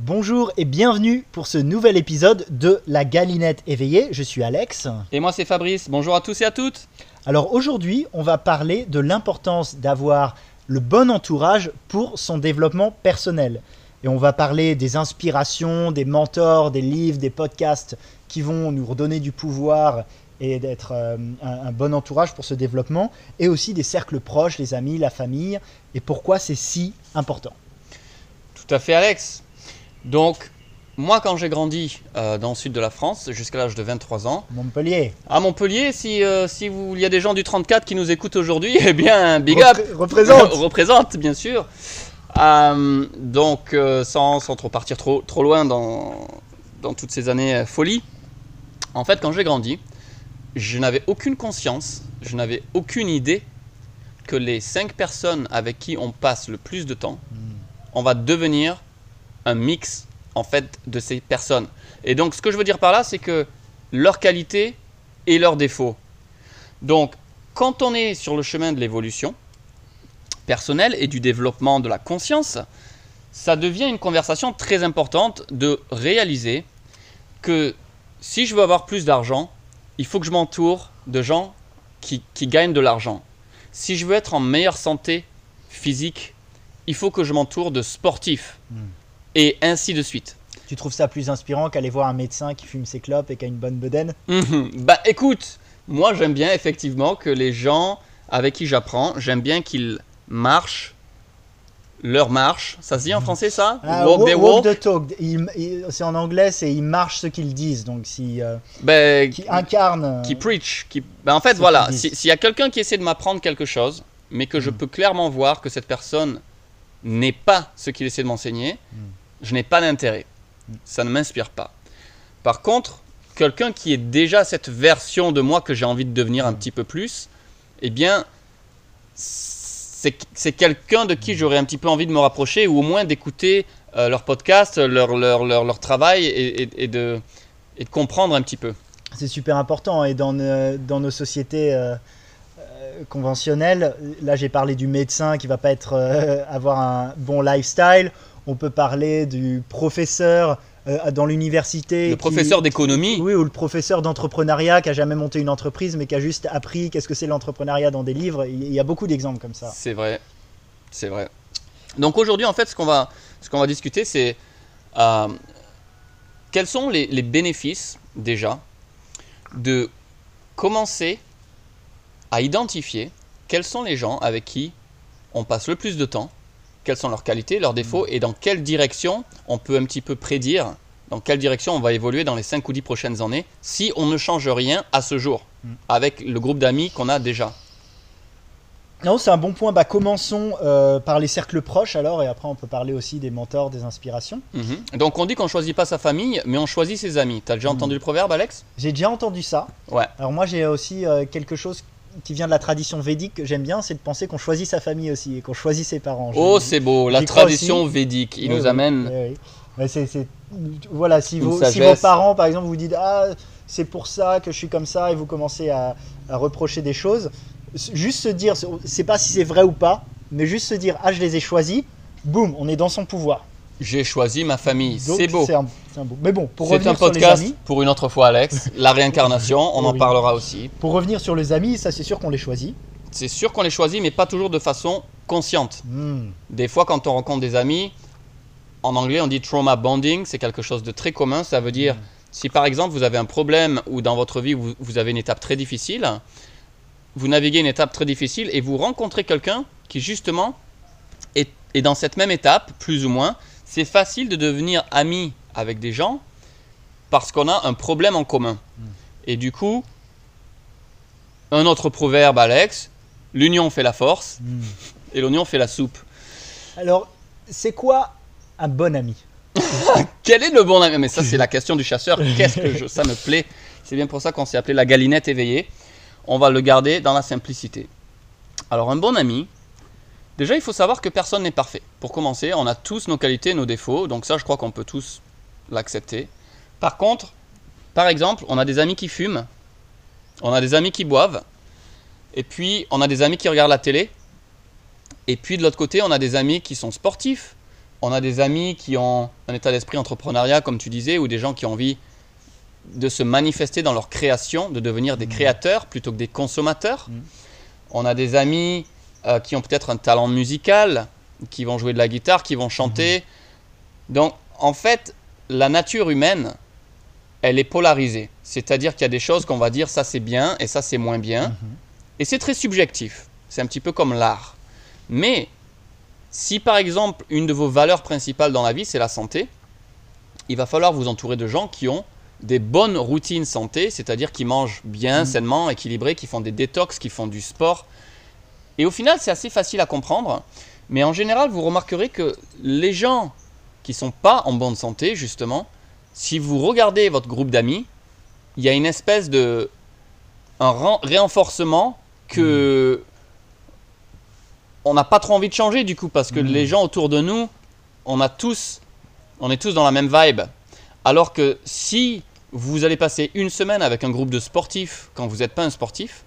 Bonjour et bienvenue pour ce nouvel épisode de La Galinette éveillée. Je suis Alex. Et moi c'est Fabrice. Bonjour à tous et à toutes. Alors aujourd'hui, on va parler de l'importance d'avoir le bon entourage pour son développement personnel. Et on va parler des inspirations, des mentors, des livres, des podcasts qui vont nous redonner du pouvoir et d'être euh, un, un bon entourage pour ce développement, et aussi des cercles proches, les amis, la famille, et pourquoi c'est si important. Tout à fait Alex. Donc moi quand j'ai grandi euh, dans le sud de la France jusqu'à l'âge de 23 ans, Montpellier. à Montpellier, si, euh, si vous- il y a des gens du 34 qui nous écoutent aujourd'hui, eh bien big up Repré- représente. représente bien sûr. Euh, donc sans, sans trop partir trop, trop loin dans, dans toutes ces années folie, en fait quand j'ai grandi, je n'avais aucune conscience, je n'avais aucune idée que les cinq personnes avec qui on passe le plus de temps, on va devenir un mix en fait de ces personnes. Et donc ce que je veux dire par là, c'est que leurs qualités et leurs défauts. Donc quand on est sur le chemin de l'évolution personnelle et du développement de la conscience, ça devient une conversation très importante de réaliser que si je veux avoir plus d'argent, il faut que je m'entoure de gens qui, qui gagnent de l'argent. Si je veux être en meilleure santé physique, il faut que je m'entoure de sportifs. Et ainsi de suite. Tu trouves ça plus inspirant qu'aller voir un médecin qui fume ses clopes et qui a une bonne bedaine Mhm. Bah écoute, moi j'aime bien effectivement que les gens avec qui j'apprends, j'aime bien qu'ils marchent leur marche. Ça se dit en français ça Ah, Walk walk, their walk walk the talk. C'est en anglais, c'est ils marchent ce qu'ils disent. Donc, si, euh, Ben, qui incarne. euh, qui preach. Qui... Ben, en fait, voilà, si- s'il y a quelqu'un qui essaie de m'apprendre quelque chose, mais que je Mm. peux clairement voir que cette personne n'est pas ce qu'il essaie de m'enseigner, Mm. je n'ai pas d'intérêt. Ça ne m'inspire pas. Par contre, quelqu'un qui est déjà cette version de moi que j'ai envie de devenir un petit peu plus, eh bien, c'est quelqu'un de qui j'aurais un petit peu envie de me rapprocher ou au moins d'écouter euh, leur podcast, leur, leur, leur, leur travail et, de, et de comprendre un petit peu. C'est super important. Et dans, nos- dans nos sociétés euh, euh, conventionnelles, là j'ai parlé du médecin qui va pas être, euh, avoir un bon lifestyle. On peut parler du professeur euh, dans l'université. Le qui- professeur d'économie. Oui, ou le professeur d'entrepreneuriat qui a jamais monté une entreprise mais qui a juste appris qu'est-ce que c'est l'entrepreneuriat dans des livres. Il y a beaucoup d'exemples comme ça. C'est vrai, c'est vrai. Donc aujourd'hui, en fait, ce qu'on va, ce qu'on va discuter, c'est euh, quels sont les, les bénéfices déjà de commencer à identifier quels sont les gens avec qui on passe le plus de temps, quelles sont leurs qualités, leurs défauts, et dans quelle direction on peut un petit peu prédire, dans quelle direction on va évoluer dans les 5 ou 10 prochaines années, si on ne change rien à ce jour, Mm. avec le groupe d'amis qu'on a déjà. Non, c'est un bon point. Bah, commençons euh, par les cercles proches alors, et après on peut parler aussi des mentors, des inspirations. Mhm. Donc on dit qu'on choisit pas sa famille, mais on choisit ses amis. T'as déjà Mhm. entendu le proverbe, Alex? J'ai déjà entendu ça. Ouais. Alors moi j'ai aussi euh, quelque chose qui vient de la tradition védique que j'aime bien, c'est de penser qu'on choisit sa famille aussi et qu'on choisit ses parents. Oh, c'est beau, la tradition aussi. védique. Il Oui, nous oui, amène. oui, voilà, si, vos, si vos sagesse. parents par exemple vous dites ah c'est pour ça que je suis comme ça et vous commencez à, à reprocher des choses, juste se dire, c'est pas si c'est vrai ou pas, mais juste se dire ah je les ai choisis, boum, on est dans son pouvoir. J'ai choisi ma famille. C'est beau. C'est un, un beau. Mais bon, pour revenir un sur les podcast amis, pour une autre fois, Alex. La réincarnation, on en parlera aussi. pour revenir sur les amis, ça c'est sûr qu'on les choisit. C'est sûr qu'on les choisit, mais pas toujours de façon consciente. Hmm. Des fois, quand on rencontre des amis, en anglais, on dit trauma bonding. C'est quelque chose de très commun. Ça veut dire, Mm. si par exemple vous avez un problème ou dans votre vie vous, vous avez une étape très difficile, vous naviguez une étape très difficile et vous rencontrez quelqu'un qui justement est, est dans cette même étape, plus ou moins, c'est facile de devenir ami avec des gens parce qu'on a un problème en commun. Mm. Et du coup, un autre proverbe, Alex, l'union fait la force Hmm. et l'oignon fait la soupe. Alors, c'est quoi un bon ami? Quel est le bon ami? Mais ça, c'est la question du chasseur. Qu'est-ce que je... ça me plaît? C'est bien pour ça qu'on s'est appelé la galinette éveillée. On va le garder dans la simplicité. Alors, un bon ami, déjà, il faut savoir que personne n'est parfait. Pour commencer, on a tous nos qualités, nos défauts. Donc, ça, je crois qu'on peut tous l'accepter. Par contre, par exemple, on a des amis qui fument, on a des amis qui boivent, et puis on a des amis qui regardent la télé, et puis de l'autre côté, on a des amis qui sont sportifs, On a des amis qui ont un état d'esprit entrepreneuriat, comme tu disais, ou des gens qui ont envie de se manifester dans leur création, de devenir des Mhm. créateurs plutôt que des consommateurs. Mhm. On a des amis euh, qui ont peut-être un talent musical, qui vont jouer de la guitare, qui vont chanter. Donc, en fait, la nature humaine, elle est polarisée. C'est-à-dire qu'il y a des choses qu'on va dire ça c'est bien et ça c'est moins bien. Mhm. Et c'est très subjectif. C'est un petit peu comme l'art. Mais si par exemple une de vos valeurs principales dans la vie c'est la santé, il va falloir vous entourer de gens qui ont des bonnes routines santé, c'est-à-dire qui mangent bien, Mhm. sainement, équilibrés, qui font des détox, qui font du sport. Et au final, c'est assez facile à comprendre. Mais en général, vous remarquerez que les gens qui sont pas en bonne santé, justement, si vous regardez votre groupe d'amis, il y a une espèce de un ren- renforcement que on n'a pas trop envie de changer du coup parce que Mhm. les gens autour de nous, on a tous, on est tous dans la même vibe. Alors que si vous allez passer une semaine avec un groupe de sportifs quand vous n'êtes pas un sportif,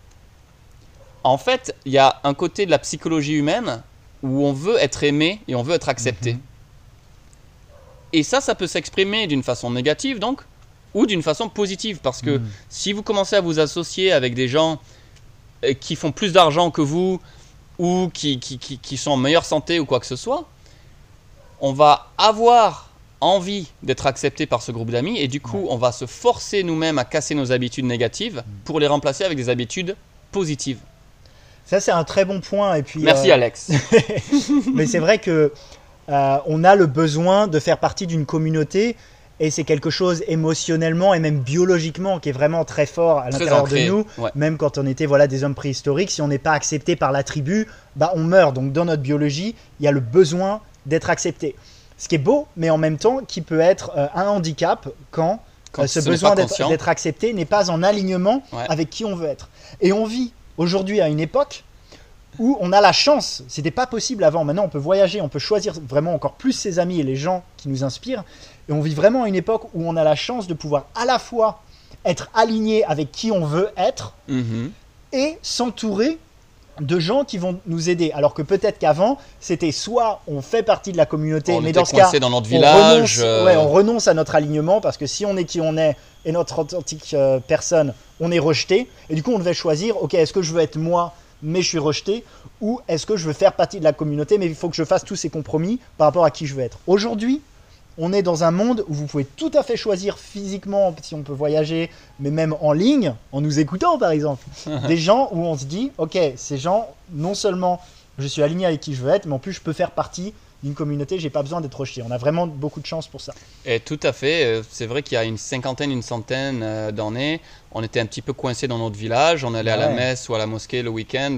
en fait, il y a un côté de la psychologie humaine où on veut être aimé et on veut être accepté. Mhm. Et ça, ça peut s'exprimer d'une façon négative donc, ou d'une façon positive parce que Mhm. si vous commencez à vous associer avec des gens euh, qui font plus d'argent que vous ou qui, qui, qui- qui sont en meilleure santé ou quoi que ce soit, on va avoir envie d'être accepté par ce groupe d'amis et du coup on va se forcer nous-mêmes à casser nos habitudes négatives pour les remplacer avec des habitudes positives. Ça, c'est un très bon point. Et puis, Merci euh, Alex. mais c'est vrai que euh, on a le besoin de faire partie d'une communauté et c'est quelque chose émotionnellement et même biologiquement qui est vraiment très fort à l'intérieur de nous. Ouais. Même quand on était voilà des hommes préhistoriques, si on n'est pas accepté par la tribu, bah on meurt. Donc dans notre biologie, il y a le besoin d'être accepté. Ce qui est beau, mais en même temps qui peut être euh, un handicap quand Quand ce besoin d'être accepté n'est pas en alignement Ouais. avec qui on veut être. Et on vit aujourd'hui à une époque où on a la chance, c'était pas possible avant, maintenant on peut voyager, on peut choisir vraiment encore plus ses amis et les gens qui nous inspirent, et on vit vraiment à une époque où on a la chance de pouvoir à la fois être aligné avec qui on veut être Mhm. et s'entourer de gens qui vont nous aider. Alors que peut-être qu'avant, c'était soit on fait partie de la communauté, On mais dans ce cas, dans notre on village. renonce, euh, ouais, on renonce à notre alignement parce que si on est qui on est et notre authentique euh, personne, on est rejeté. Et du coup, on devait choisir, ok, est-ce que je veux être moi, mais je suis rejeté, ou est-ce que je veux faire partie de la communauté, mais il faut que je fasse tous ces compromis par rapport à qui je veux être. Aujourd'hui, on est dans un monde où vous pouvez tout à fait choisir physiquement, si on peut voyager, mais même en ligne, en nous écoutant par exemple, des gens où on se dit, ok, ces gens, non seulement je suis aligné avec qui je veux être, mais en plus je peux faire partie d'une communauté, j'ai pas besoin d'être rejeté. On a vraiment beaucoup de chance pour ça. Et tout à fait. euh, C'est vrai qu'il y a une cinquantaine, une centaine euh, d'années, on était un petit peu coincé dans notre village. On allait à la messe ou à la mosquée le week-end,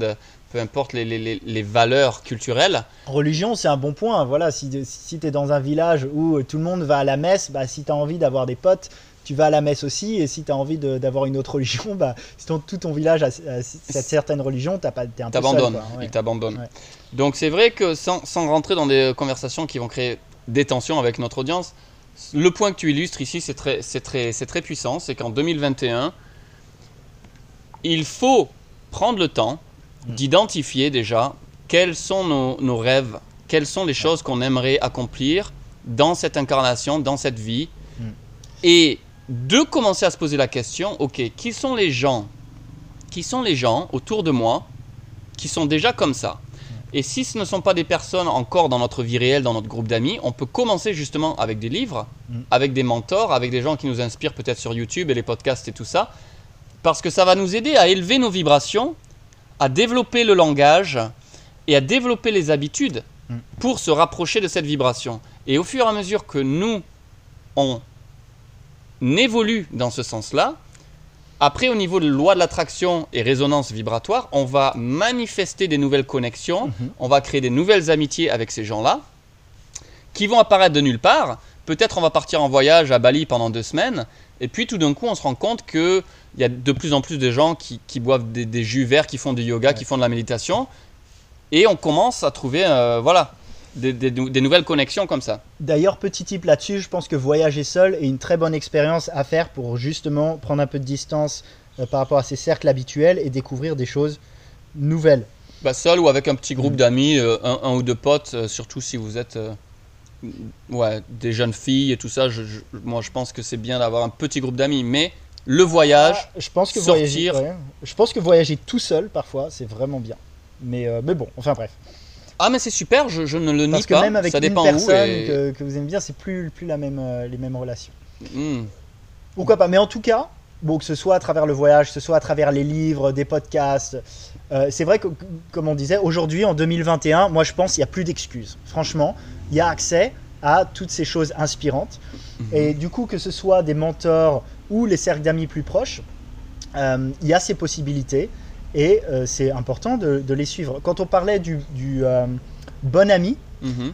peu importe les, les- les- les valeurs culturelles. Religion, c'est un bon point. Voilà, si, si tu es dans un village où tout le monde va à la messe, bah, si tu as envie d'avoir des potes, tu vas à la messe aussi. Et si tu as envie d'avoir une autre religion, bah, si ton- tout ton village a, a cette certaine religion, tu es un peu seul. Quoi, ouais. Il t'abandonne. Ouais. Donc c'est vrai que sans, sans rentrer dans des conversations qui vont créer des tensions avec notre audience, le point que tu illustres ici, c'est très, très, très puissant. C'est qu'en 2021, il faut prendre le temps. D'identifier déjà quels sont nos, nos rêves, quelles sont les choses qu'on aimerait accomplir dans cette incarnation, dans cette vie, Mm. et de commencer à se poser la question, ok, qui sont les gens, qui sont les gens autour de moi qui sont déjà comme ça? Et si ce ne sont pas des personnes encore dans notre vie réelle, dans notre groupe d'amis, on peut commencer justement avec des livres, Mm. avec des mentors, avec des gens qui nous inspirent peut-être sur YouTube et les podcasts et tout ça, parce que ça va nous aider à élever nos vibrations, à développer le langage et à développer les habitudes Mm. pour se rapprocher de cette vibration. Et au fur et à mesure que nous, on évolue dans ce sens-là, après, au niveau de loi de l'attraction et résonance vibratoire, on va manifester des nouvelles connexions, Mhm. on va créer des nouvelles amitiés avec ces gens-là, qui vont apparaître de nulle part. Peut-être on va partir en voyage à Bali pendant deux semaines, et puis tout d'un coup, on se rend compte qu'il y a de plus en plus de gens qui, qui boivent des, des jus verts, qui font du yoga, Ouais. qui font de la méditation, et on commence à trouver, euh, voilà, des, des- des nouvelles connexions comme ça. D'ailleurs, petit tip là-dessus, je pense que voyager seul est une très bonne expérience à faire pour justement prendre un peu de distance euh, par rapport à ses cercles habituels et découvrir des choses nouvelles. Bah, seul ou avec un petit groupe Mhm. d'amis, euh, un, un ou deux potes, euh, surtout si vous êtes ouais, des jeunes filles et tout ça, je- je- moi je pense que c'est bien d'avoir un petit groupe d'amis, mais le voyage, Ah, je pense que sortir. voyager, ouais. je pense que voyager tout seul parfois, c'est vraiment bien. Mais, euh, mais bon, enfin bref. ah mais c'est super, je, je ne le nie Parce que pas, même avec ça une dépend où. personne et- que, que vous aimez bien, c'est plus, plus la même, euh, les mêmes relations. Hmm. Pourquoi pas Mais en tout cas, bon, que ce soit à travers le voyage, que ce soit à travers les livres, des podcasts, euh, c'est vrai que, comme on disait, aujourd'hui, en 2021, moi je pense qu'il n'y a plus d'excuses. Franchement, il y a accès à toutes ces choses inspirantes. Mhm. Et du coup, que ce soit des mentors ou les cercles d'amis plus proches, euh, il y a ces possibilités et euh, c'est important de, de les suivre. Quand on parlait du, du, bon ami, Mhm.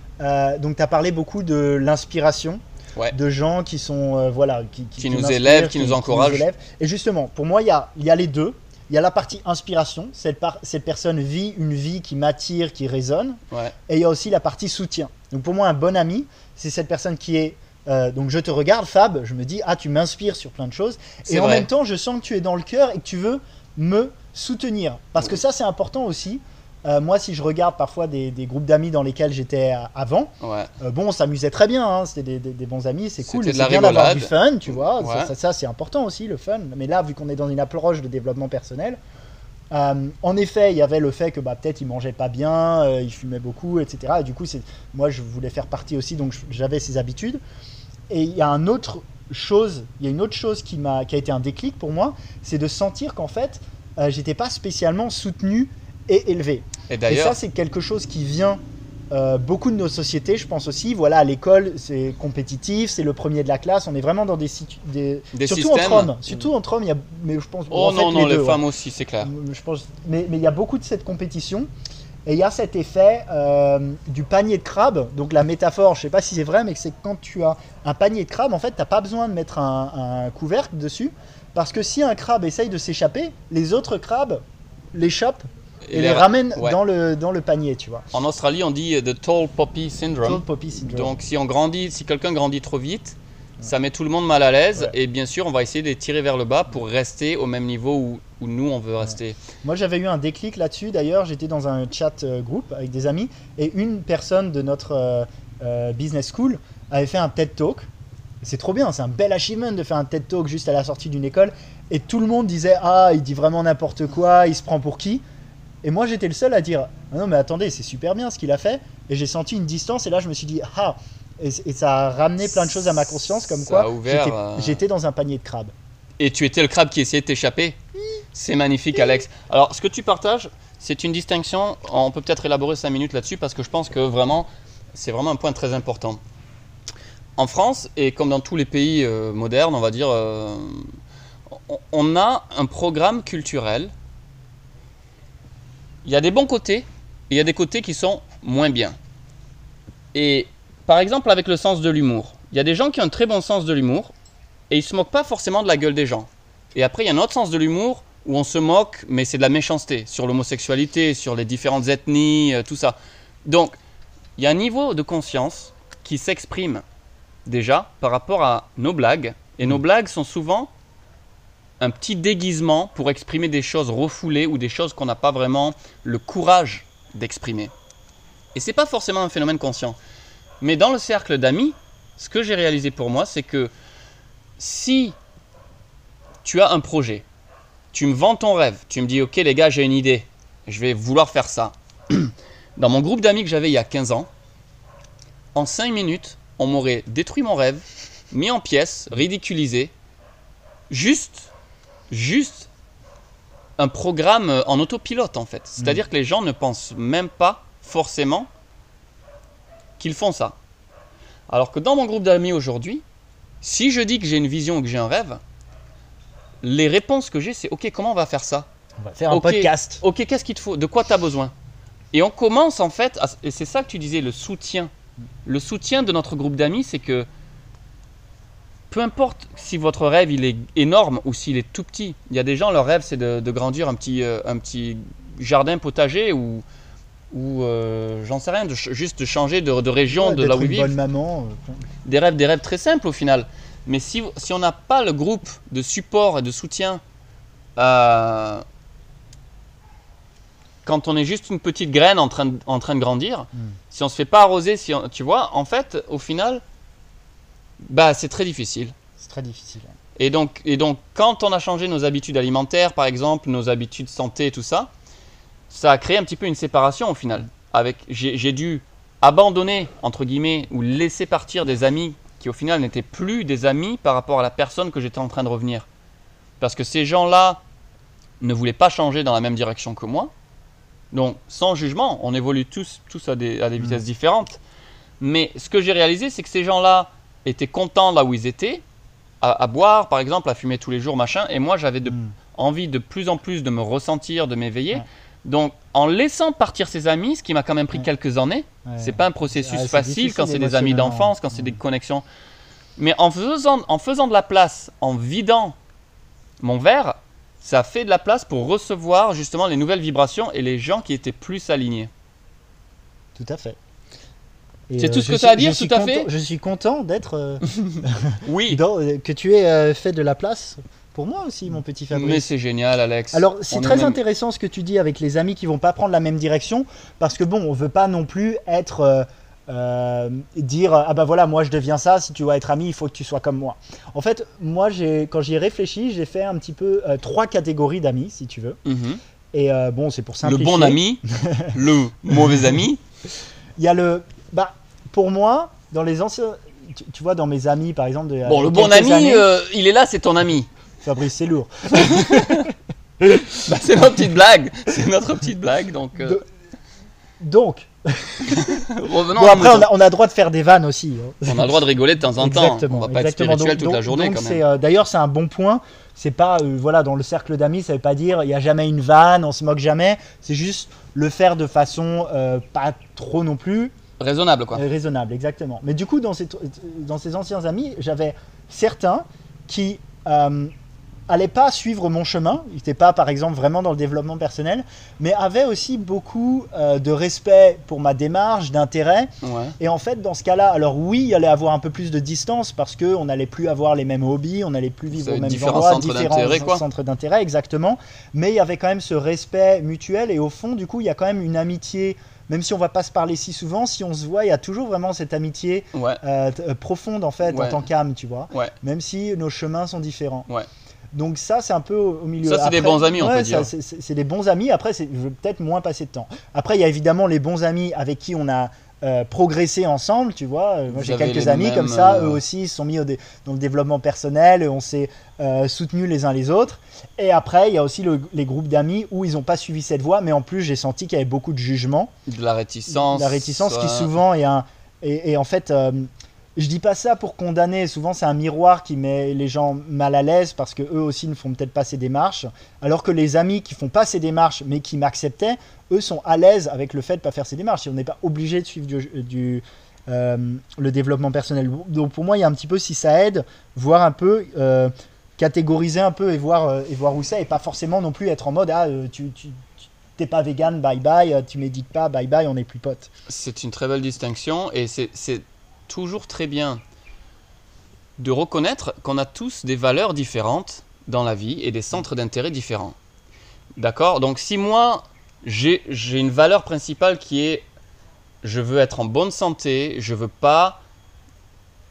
donc tu as parlé beaucoup de l'inspiration, Ouais. de gens qui sont euh, voilà qui, Qui nous élèvent, qui nous encouragent. Et justement, pour moi, il y a, y a les deux. Il y a la partie inspiration, cette, par- cette personne vit une vie qui m'attire, qui résonne, Ouais. et il y a aussi la partie soutien. Donc pour moi, un bon ami, c'est cette personne qui est euh, donc je te regarde, Fab, je me dis ah tu m'inspires sur plein de choses, et en vrai. même temps je sens que tu es dans le cœur et que tu veux me soutenir, parce que ça c'est important aussi. Euh, moi, si je regarde parfois des, des groupes d'amis dans lesquels j'étais avant, Ouais. euh, bon, on s'amusait très bien, hein, c'était des, des- des bons amis, c'est cool, c'est bien d'avoir du fun, tu vois, Ouais. ça, ça- ça, c'est important aussi, le fun. Mais là, vu qu'on est dans une approche de développement personnel, euh, en effet, il y avait le fait que bah, peut-être il mangeait pas bien, euh, il fumait beaucoup, etc. Et du coup, moi, je voulais faire partie aussi, donc j'avais ces habitudes. Et il y a un autre chose, il y a une autre chose qui m'a, qui a été un déclic pour moi, c'est de sentir qu'en fait, j'étais pas spécialement soutenu et élevé. Et Et ça, c'est quelque chose qui vient euh, beaucoup de nos sociétés, je pense aussi. Voilà, à l'école, c'est compétitif, c'est le premier de la classe. On est vraiment dans des, des... Des surtout systèmes. entre hommes. Surtout entre hommes, il y a, mais je pense. oh en fait, non, non, les, deux, ouais. femmes aussi, c'est clair. Je pense, mais mais il y a beaucoup de cette compétition. Et il y a cet effet euh, du panier de crabe. Donc la métaphore, je sais pas si c'est vrai, mais c'est que quand tu as un panier de crabe, en fait, tu n'as pas besoin de mettre un, un couvercle dessus. Parce que si un crabe essaye de s'échapper, les autres crabes l'échappent et, les, ouais. dans, le, dans le panier, tu vois. En Australie, on dit euh, the tall poppy syndrome. Tall poppy syndrome. Donc si on grandit, si quelqu'un grandit trop vite, ça met tout le monde mal à l'aise Ouais. et bien sûr on va essayer de les tirer vers le bas pour rester au même niveau où, où nous on veut rester. Moi, j'avais eu un déclic là-dessus. D'ailleurs, j'étais dans un chat euh, groupe avec des amis et une personne de notre euh, euh, business school avait fait un TED Talk. C'est trop bien, c'est un bel achievement de faire un TED Talk juste à la sortie d'une école. Et tout le monde disait Ah, il dit vraiment n'importe quoi, il se prend pour qui? Et moi, j'étais le seul à dire ah Non, mais attendez, c'est super bien ce qu'il a fait. Et j'ai senti une distance et là, je me suis dit Ah Et, et ça a ramené plein de choses à ma conscience, comme Ça quoi j'étais- euh, j'étais dans un panier de crabes. Et tu étais le crabe qui essayait de t'échapper C'est magnifique Alex. Alors ce que tu partages, c'est une distinction, on peut peut-être élaborer 5 minutes là-dessus parce que je pense que vraiment, c'est vraiment un point très important. En France, et comme dans tous les pays euh, modernes, on va dire, euh, on a un programme culturel. Il y a des bons côtés et il y a des côtés qui sont moins bien. Et par exemple, avec le sens de l'humour, il y a des gens qui ont un très bon sens de l'humour et ils se moquent pas forcément de la gueule des gens. Et après, il y a un autre sens de l'humour où on se moque, mais c'est de la méchanceté sur l'homosexualité, sur les différentes ethnies, euh, tout ça. Donc, il y a un niveau de conscience qui s'exprime déjà par rapport à nos blagues. Et nos blagues sont souvent un petit déguisement pour exprimer des choses refoulées ou des choses qu'on n'a pas vraiment le courage d'exprimer. Et c'est pas forcément un phénomène conscient. Mais dans le cercle d'amis, ce que j'ai réalisé pour moi, c'est que si tu as un projet, tu me vends ton rêve, tu me dis ok les gars j'ai une idée, je vais vouloir faire ça. Dans mon groupe d'amis que j'avais il y a 15 ans, en 5 minutes, on m'aurait détruit mon rêve, mis en pièces, ridiculisé, juste, juste un programme en autopilote en fait. C'est-à-dire que les gens ne pensent même pas forcément qu'ils font ça. Alors que dans mon groupe d'amis aujourd'hui, si je dis que j'ai une vision ou que j'ai un rêve, les réponses que j'ai, c'est OK, comment on va faire ça? On va faire un podcast. OK, qu'est-ce qu'il te faut? De quoi tu as besoin? Et on commence en fait, à- et c'est ça que tu disais, le soutien. Le soutien de notre groupe d'amis, c'est que peu importe si votre rêve il est énorme ou s'il est tout petit, il y a des gens, leur rêve c'est de, de grandir un petit, euh, un petit jardin potager ou, ou euh, j'en sais rien, de juste de changer de, de région, Ouais, de là où ils vivent maman. euh, des rêves, des rêves très simples au final. Mais si, si on n'a pas le groupe de support et de soutien, euh, quand on est juste une petite graine en train de, en train de grandir, Mm. si on se fait pas arroser, si on- tu vois, en fait, au final, bah c'est très difficile. C'est très difficile. Et donc, et donc, quand on a changé nos habitudes alimentaires, par exemple, nos habitudes santé et tout ça, ça a créé un petit peu une séparation au final. Avec, j'ai j'ai dû abandonner, entre guillemets, ou laisser partir des amis qui au final n'étaient plus des amis par rapport à la personne que j'étais en train de revenir. Parce que ces gens-là ne voulaient pas changer dans la même direction que moi. Donc, sans jugement, on évolue tous, tous à des, à des vitesses différentes. Mais ce que j'ai réalisé, c'est que ces gens-là étaient contents là où ils étaient, à, à boire par exemple, à fumer tous les jours, machin. Et moi, j'avais de, Mm. envie de plus en plus de me ressentir, de m'éveiller. Ouais. Donc, en laissant partir ses amis, ce qui m'a quand même pris Ouais. quelques années, Ouais. c'est pas un processus c'est facile quand c'est des amis d'enfance, quand c'est des connexions. Mais en faisant, en faisant de la place, en vidant mon verre, ça fait de la place pour recevoir justement les nouvelles vibrations et les gens qui étaient plus alignés. Tout à fait. C'est tout ce que suis- t'as à dire, tout à content- fait Je suis content d'être euh, Oui, dans- euh, que tu aies euh, fait de la place pour moi aussi, mon petit Fabrice. mais c'est génial, Alex. Alors, c'est est très même- intéressant ce que tu dis avec les amis qui vont pas prendre la même direction, parce que bon, on veut pas non plus être euh, euh, dire ah bah voilà, moi je deviens ça. Si tu veux être ami, il faut que tu sois comme moi. En fait, moi, j'ai quand j'y ai réfléchi, j'ai fait un petit peu euh, trois catégories d'amis, si tu veux. Mhm. Et euh, bon, c'est pour Le simplifier. bon ami, le mauvais ami. Il y a le bah pour moi dans les anciens. Tu, tu vois, dans mes amis, par exemple. De, Bon, le bon ami, années- euh, il est là, c'est ton ami. Fabrice, c'est lourd. Bah, c'est notre petite blague. C'est notre petite blague. Donc, euh, Donc, revenons bon, après, on a, on a droit de faire des vannes aussi. hein. On a le droit de rigoler de temps en temps. Exactement. On va pas exactement. être spirituel Donc- toute la journée c'est, euh, D'ailleurs, c'est un bon point. C'est pas, euh, voilà, dans le cercle d'amis, ça veut pas dire il y a jamais une vanne, on se moque jamais. C'est juste le faire de façon euh, pas trop non plus Raisonnable quoi. euh, raisonnable, exactement. Mais du coup, dans ces, dans ces anciens amis, j'avais certains qui euh, allaient pas suivre mon chemin. Ils n'étaient pas, par exemple, vraiment dans le développement personnel, mais avaient aussi beaucoup euh, de respect pour ma démarche, d'intérêt. Ouais. Et en fait, dans ce cas-là, alors oui, il y allait avoir un peu plus de distance parce que on n'allait plus avoir les mêmes hobbies, on n'allait plus vivre aux être mêmes différents centres d'intérêt, exactement. Mais il y avait quand même ce respect mutuel et au fond, du coup, il y a quand même une amitié. Même si on va pas se parler si souvent, si on se voit, il y a toujours vraiment cette amitié Ouais. euh, euh, profonde en fait en tant qu'âme, tu vois. Ouais. Même si nos chemins sont différents. Donc ça, c'est un peu au, milieu. Ça, c'est des bons amis, on ouais, peut dire. c'est- des bons amis. Après, c'est- je vais peut-être moins passer de temps. Après, il y a évidemment les bons amis avec qui on a euh, progressé ensemble, tu vois. Euh, Moi, j'ai quelques amis mêmes, comme ça. euh, Eux aussi, ils se sont mis au dé- dans le développement personnel. et On s'est euh, soutenus les uns les autres. Et après, il y a aussi le- les groupes d'amis où ils n'ont pas suivi cette voie. Mais en plus, j'ai senti qu'il y avait beaucoup de jugement De la réticence. la réticence qui souvent est un et, et en fait je dis pas ça pour condamner. Souvent c'est un miroir qui met les gens mal à l'aise parce que eux aussi ne font peut-être pas ces démarches. Alors que les amis qui font pas ces démarches mais qui m'acceptaient eux sont à l'aise avec le fait de pas faire ces démarches. Et on n'est pas obligé de suivre euh, le développement personnel. Donc pour moi il y a un petit peu si ça aide voir un peu euh, catégoriser un peu et voir euh, et voir où c'est. Et pas forcément non plus être en mode ah tu, t'es pas vegan bye bye tu médites pas bye bye on n'est plus potes. C'est une très belle distinction et c'est toujours très bien de reconnaître qu'on a tous des valeurs différentes dans la vie et des centres d'intérêt différents. D'accord? Donc si moi, j'ai une valeur principale qui est je veux être en bonne santé, je veux pas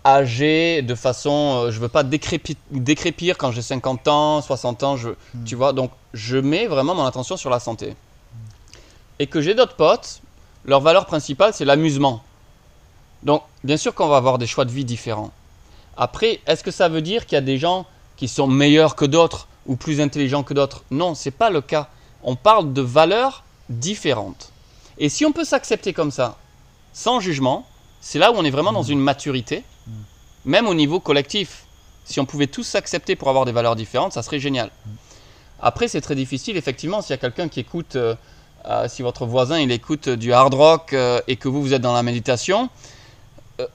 âger de façon, euh, je veux pas décrépi- décrépir quand j'ai 50 ans, 60 ans, je, Mm. tu vois, donc je mets vraiment mon attention sur la santé. Et que j'ai d'autres potes, leur valeur principale c'est l'amusement. Donc bien sûr qu'on va avoir des choix de vie différents. Après, est-ce que ça veut dire qu'il y a des gens qui sont meilleurs que d'autres ou plus intelligents que d'autres? Non, c'est pas le cas. On parle de valeurs différentes. Et si on peut s'accepter comme ça, sans jugement, c'est là où on est vraiment dans une maturité, même au niveau collectif. Si on pouvait tous s'accepter pour avoir des valeurs différentes, ça serait génial. Après, c'est très difficile, effectivement, s'il y a quelqu'un qui écoute, euh, euh, si votre voisin il écoute du hard rock euh, et que vous, vous êtes dans la méditation,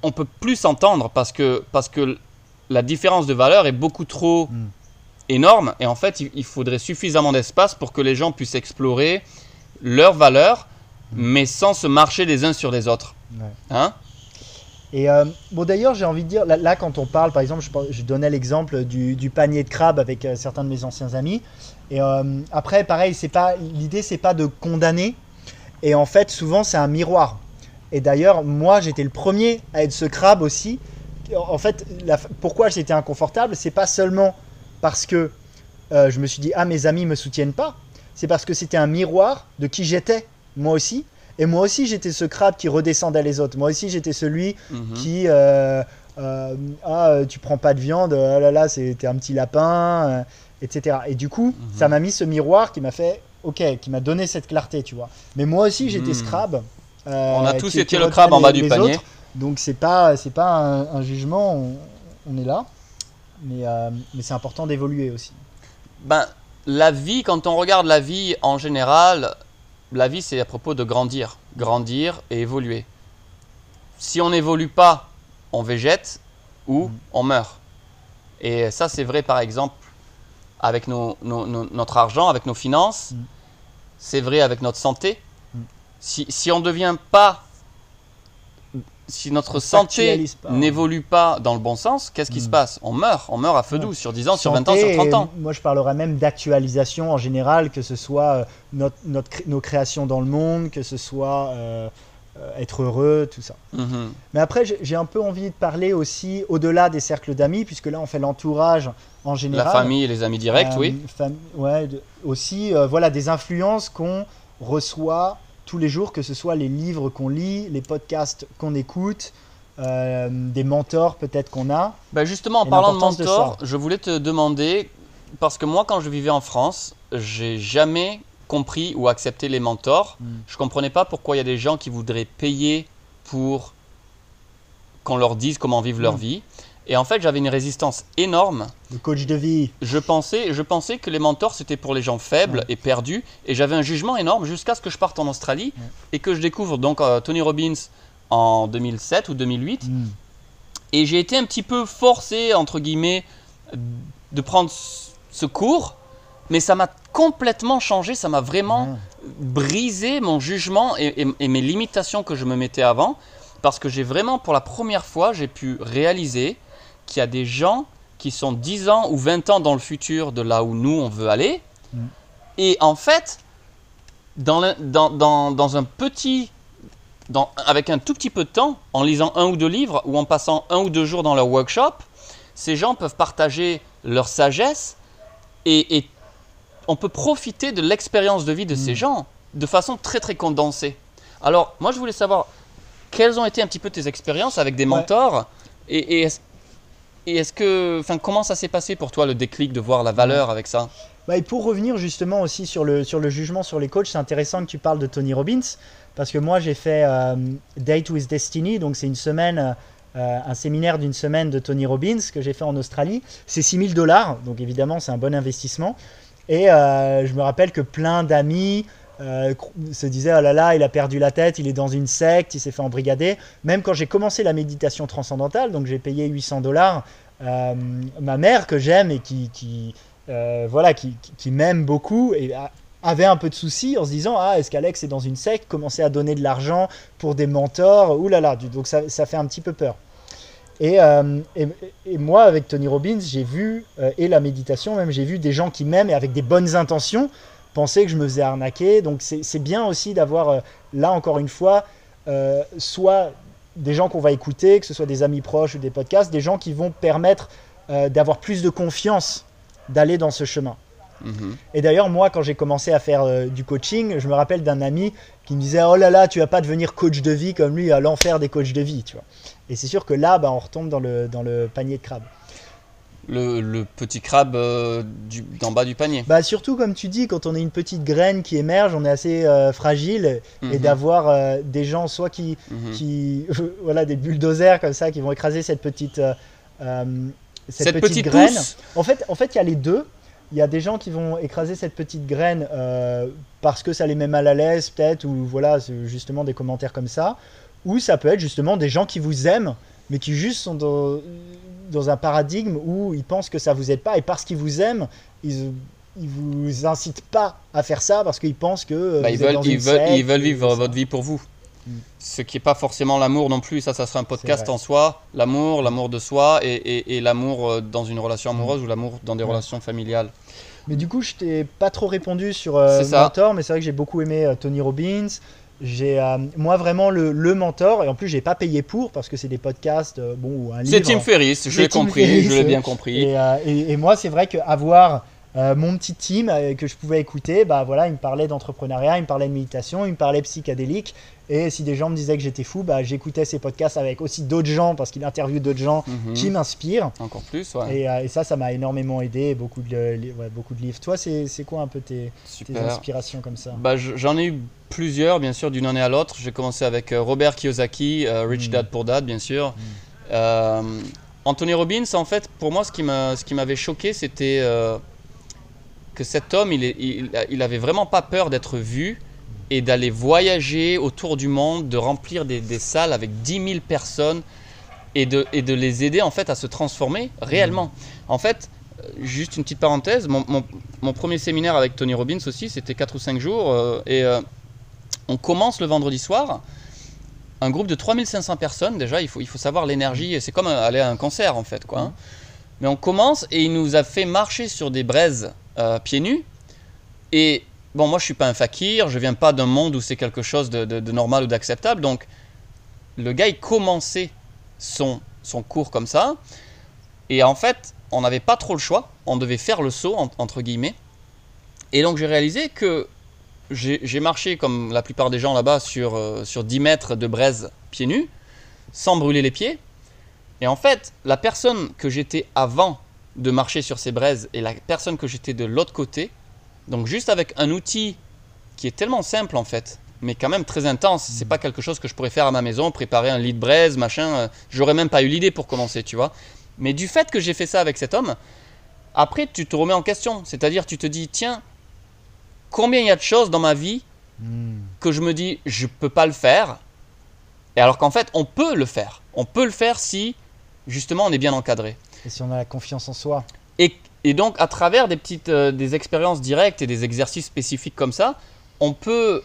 on peut plus s'entendre parce que, parce que la différence de valeur est beaucoup trop Mm. énorme et en fait, il, il faudrait suffisamment d'espace pour que les gens puissent explorer leurs valeurs, mais sans se marcher les uns sur les autres. Ouais. Hein? Et euh, bon, d'ailleurs, j'ai envie de dire, là, là, quand on parle, par exemple, je, donnais l'exemple du, du panier de crabe avec euh, certains de mes anciens amis. Et euh, après, pareil, c'est pas l'idée, c'est pas de condamner. Et en fait, souvent, c'est un miroir. Et d'ailleurs, moi, j'étais le premier à être ce crabe aussi. En fait, la- pourquoi j'étais inconfortable, c'est pas seulement parce que euh, je me suis dit ah mes amis me soutiennent pas, c'est parce que c'était un miroir de qui j'étais moi aussi. Et moi aussi, j'étais ce crabe qui redescendait les autres. Moi aussi, j'étais celui Mhm. qui euh, euh, ah tu prends pas de viande, ah là là, c'était un petit lapin, etc. Et du coup, Mhm. ça m'a mis ce miroir qui m'a fait ok, qui m'a donné cette clarté, tu vois. Mais moi aussi, j'étais Mhm. ce crabe. Euh, On a tous été le crabe en les- bas du les panier. autres. Donc c'est pas c'est pas un, un jugement, on, on est là, mais euh, mais c'est important d'évoluer aussi. Ben, la vie, quand on regarde la vie en général, la vie c'est à propos de grandir, grandir et évoluer. Si on n'évolue pas, on végète ou Mhm. on meurt. Et ça c'est vrai par exemple avec nos- nos- nos- notre argent, avec nos finances, Mhm. c'est vrai avec notre santé. Si, si on ne devient pas, si notre On santé n'évolue pas dans le bon sens, qu'est-ce qui se passe On meurt, on meurt à feu Ouais. doux sur 10 ans, sur 20 ans, sur 30 ans. Moi, je parlerais même d'actualisation en général, que ce soit euh, notre, notre cré- nos créations dans le monde, que ce soit euh, euh, être heureux, tout ça. Mhm. Mais après, j'ai un peu envie de parler aussi au-delà des cercles d'amis, puisque là, on fait l'entourage en général. La famille et les amis directs, Euh, oui. ouais, de- aussi, euh, voilà, des influences qu'on reçoit tous les jours, que ce soit les livres qu'on lit, les podcasts qu'on écoute, euh, des mentors peut-être qu'on a. Ben justement, en parlant de l'importance de mentor, ça. je voulais te demander, parce que moi, quand je vivais en France, j'ai jamais compris ou accepté les mentors. Mm. Je comprenais pas pourquoi il y a des gens qui voudraient payer pour qu'on leur dise comment vivre leur Mm. vie. Et en fait, j'avais une résistance énorme. Le coach de vie. Je pensais, je pensais que les mentors c'était pour les gens faibles Ouais. et perdus, et j'avais un jugement énorme jusqu'à ce que je parte en Australie Ouais. et que je découvre donc euh, Tony Robbins en 2007 ou 2008. Mm. Et j'ai été un petit peu forcé, entre guillemets, de prendre ce- cours, mais ça m'a complètement changé, ça m'a vraiment Ouais. brisé mon jugement et, et- et mes limitations que je me mettais avant, parce que j'ai vraiment, pour la première fois, j'ai pu réaliser qu'il y a des gens qui sont 10 ans ou 20 ans dans le futur de là où nous, on veut aller. Mm. Et en fait, dans, dans, dans, dans un petit dans- avec un tout petit peu de temps, en lisant un ou deux livres ou en passant un ou deux jours dans leur workshop, ces gens peuvent partager leur sagesse et, et on peut profiter de l'expérience de vie de ces Mm. gens de façon très très condensée. Alors, moi je voulais savoir quelles ont été un petit peu tes expériences avec des Ouais. mentors et, et est-ce et est-ce que, enfin, comment ça s'est passé pour toi le déclic de voir la valeur avec ça? Bah, et pour revenir justement aussi sur le, sur le jugement sur les coachs, c'est intéressant que tu parles de Tony Robbins, parce que moi j'ai fait euh, Date with Destiny, donc c'est une semaine, euh, un séminaire d'une semaine de Tony Robbins que j'ai fait en Australie. C'est 6000 dollars, donc évidemment c'est un bon investissement. Et euh, je me rappelle que plein d'amis euh, se disaient, oh là là, il a perdu la tête, il est dans une secte, il s'est fait embrigader. Même quand j'ai commencé la méditation transcendantale, donc j'ai payé 800 dollars, euh, ma mère que j'aime et qui... euh, voilà, qui, qui- m'aime beaucoup et a- avait un peu de soucis en se disant ah est-ce qu'Alex est dans une secte, commençait à donner de l'argent pour des mentors, oulala, donc ça, ça fait un petit peu peur. Et, moi avec Tony Robbins j'ai vu et la méditation même j'ai vu des gens qui m'aiment et avec des bonnes intentions pensaient que je me faisais arnaquer donc c'est bien aussi d'avoir euh, là encore une fois euh, soit des gens qu'on va écouter que ce soit des amis proches ou des podcasts des gens qui vont permettre euh, d'avoir plus de confiance d'aller dans ce chemin. Mhm. Et d'ailleurs, moi, quand j'ai commencé à faire euh, du coaching, je me rappelle d'un ami qui me disait Oh là là, tu vas pas devenir coach de vie comme lui à l'enfer des coachs de vie, tu vois. Et c'est sûr que là, bah, on retombe dans le, dans le panier de crabe. Le, le petit crabe euh, d'en bas du panier. Bah, surtout, comme tu dis, quand on est une petite graine qui émerge, on est assez euh, fragile. Et Mhm. d'avoir euh, des gens, soit qui, Mhm. qui voilà, des bulldozers comme ça, qui vont écraser cette petite, cette Cette, petite, graine. En fait, en fait, il y a les deux. Il y a des gens qui vont écraser cette petite graine parce que ça les met mal à l'aise, peut-être, ou voilà, justement des commentaires comme ça. Ou ça peut être justement des gens qui vous aiment, mais qui juste sont dans, dans un paradigme où ils pensent que ça vous aide pas, et parce qu'ils vous aiment, ils, ils vous incitent pas à faire ça parce qu'ils pensent que euh, bah, vous ils, êtes veulent, dans ils, une veulent, secte, ils veulent vivre votre vie pour vous. Ce qui n'est pas forcément l'amour non plus, ça, ça serait un podcast en soi. L'amour, l'amour de soi et, et- et l'amour euh, dans une relation amoureuse ou l'amour dans des relations familiales. Mais du coup, je t'ai pas trop répondu sur euh, mentor, mais c'est vrai que j'ai beaucoup aimé euh, Tony Robbins. J'ai euh, moi vraiment le, le mentor et en plus j'ai pas payé pour parce que c'est des podcasts euh, bon ou un livre. C'est Tim Ferriss, je l'ai compris, Ferriss, je l'ai bien compris. Et, euh, et- et moi, c'est vrai qu'avoir mon petit team que je pouvais écouter, bah voilà, il me parlait d'entrepreneuriat, il me parlait de méditation, il me parlait psychédélique. Et si des gens me disaient que j'étais fou, bah, j'écoutais ces podcasts avec aussi d'autres gens parce qu'il interviewe d'autres gens Mhm. qui m'inspirent. Encore plus, ouais. Et, euh, et ça, ça m'a énormément aidé. Beaucoup de, li- ouais, beaucoup de livres. Toi, c'est quoi un peu tes, inspirations comme ça? Bah, je- J'en ai eu plusieurs, bien sûr, d'une année à l'autre. J'ai commencé avec euh, Robert Kiyosaki, euh, Rich Mm. Dad Poor Dad, bien sûr. Euh, Anthony Robbins, en fait, pour moi, ce qui m'avait choqué, c'était que cet homme, il, il, il avait vraiment pas peur d'être vu et d'aller voyager autour du monde, de remplir des, salles avec 10 000 personnes et de, et de les aider en fait à se transformer réellement. En fait, euh, juste une petite parenthèse, mon, mon- premier séminaire avec Tony Robbins aussi, c'était 4 ou 5 jours euh, et euh, on commence le vendredi soir. Un groupe de 3500 personnes, déjà, il faut, il faut savoir l'énergie, c'est comme aller à un concert en fait. Quoi, hein. Mais on commence et il nous a fait marcher sur des braises pieds nus. Et bon, moi je suis pas un fakir, je viens pas d'un monde où c'est quelque chose de, normal ou d'acceptable. Donc le gars il commençait son, son cours comme ça. Et en fait, on n'avait pas trop le choix, on devait faire le saut en- entre guillemets. Et donc j'ai réalisé que j'ai j'ai marché comme la plupart des gens là-bas sur, euh, sur 10 mètres de braise pieds nus, sans brûler les pieds. Et en fait, la personne que j'étais avant de marcher sur ces braises et la personne que j'étais de l'autre côté, donc juste avec un outil qui est tellement simple en fait, mais quand même très intense. C'est pas quelque chose que je pourrais faire à ma maison, préparer un lit de braise, machin. euh, J'aurais même pas eu l'idée pour commencer, tu vois. Mais du fait que j'ai fait ça avec cet homme, après tu te remets en question. C'est-à-dire tu te dis, tiens, combien il y a de choses dans ma vie Hmm. que je me dis je peux pas le faire et alors qu'en fait on peut le faire on peut le faire si justement on est bien encadré Et si on a la confiance en soi et, et donc à travers des petites euh, des expériences directes et des exercices spécifiques comme ça on peut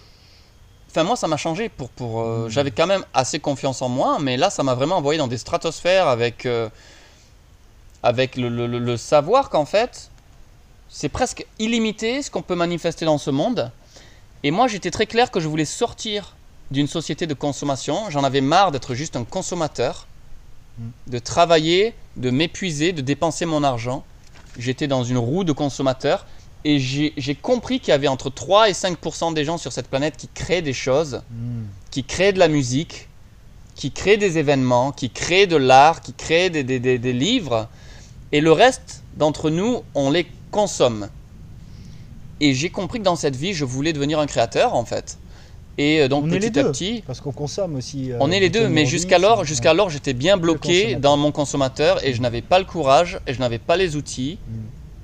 enfin moi ça m'a changé pour pour euh, j'avais quand même assez confiance en moi mais là ça m'a vraiment envoyé dans des stratosphères avec euh, avec le, le- le- le savoir qu'en fait c'est presque illimité ce qu'on peut manifester dans ce monde. Et moi j'étais très clair que je voulais sortir d'une société de consommation. J'en avais marre d'être juste un consommateur de travailler de m'épuiser de dépenser mon argent j'étais dans une roue de consommateur et j'ai compris qu'il y avait entre 3 et 5% des gens sur cette planète qui créent des choses, Hmm. qui créent de la musique, qui créent des événements, qui créent de l'art, qui créent des, des- des- des livres. Et le reste d'entre nous, on les consomme. Et j'ai compris que dans cette vie, je voulais devenir un créateur en fait. Et euh, donc On est les petit à deux. petit, Parce qu'on consomme aussi. euh, on est les deux, mais jusqu'alors, jusqu'alors, j'étais bien bloqué dans mon consommateur et je n'avais pas le courage et je n'avais pas les outils. Mm.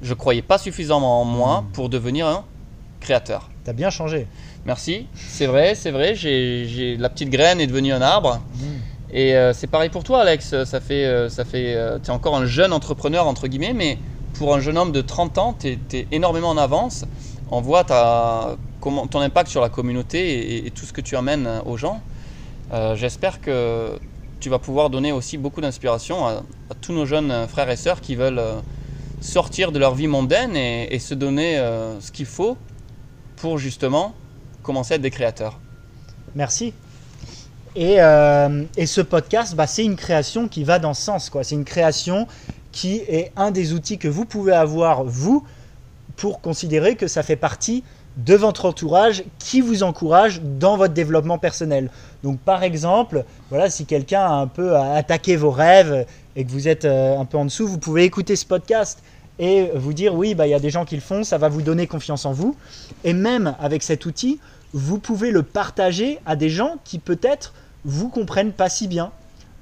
Je croyais pas suffisamment en moi Mm. pour devenir un créateur. T'as bien changé. Merci, c'est vrai, c'est vrai. J'ai, la petite graine est devenue un arbre. Hmm. Et euh, c'est pareil pour toi, Alex. Ça fait, euh, ça fait, euh, t'es encore un jeune entrepreneur entre guillemets, mais pour un jeune homme de 30 ans, t'es, es énormément en avance. On voit ton impact sur la communauté et, tout ce que tu amènes aux gens. Euh, j'espère que tu vas pouvoir donner aussi beaucoup d'inspiration à, tous nos jeunes frères et sœurs qui veulent euh, sortir de leur vie mondaine et, se donner euh, ce qu'il faut pour justement commencer à être des créateurs. Merci. Et, euh, ce podcast, bah, c'est une création qui va dans ce sens. C'est une création qui est un des outils que vous pouvez avoir, vous, pour considérer que ça fait partie de votre entourage qui vous encourage dans votre développement personnel. Donc par exemple, voilà, si quelqu'un a un peu attaqué vos rêves et que vous êtes euh, un peu en dessous, vous pouvez écouter ce podcast et vous dire oui, bah, il y a des gens qui le font, ça va vous donner confiance en vous. Et même avec cet outil, vous pouvez le partager à des gens qui peut-être vous comprennent pas si bien.